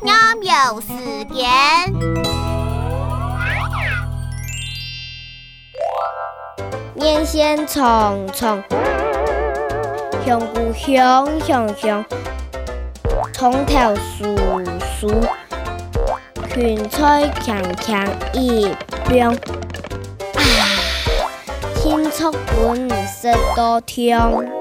喵喵四点。念先虫虫，香菇香香香，葱头酥酥，芹菜强强一冰。啊，青草滚，舌头。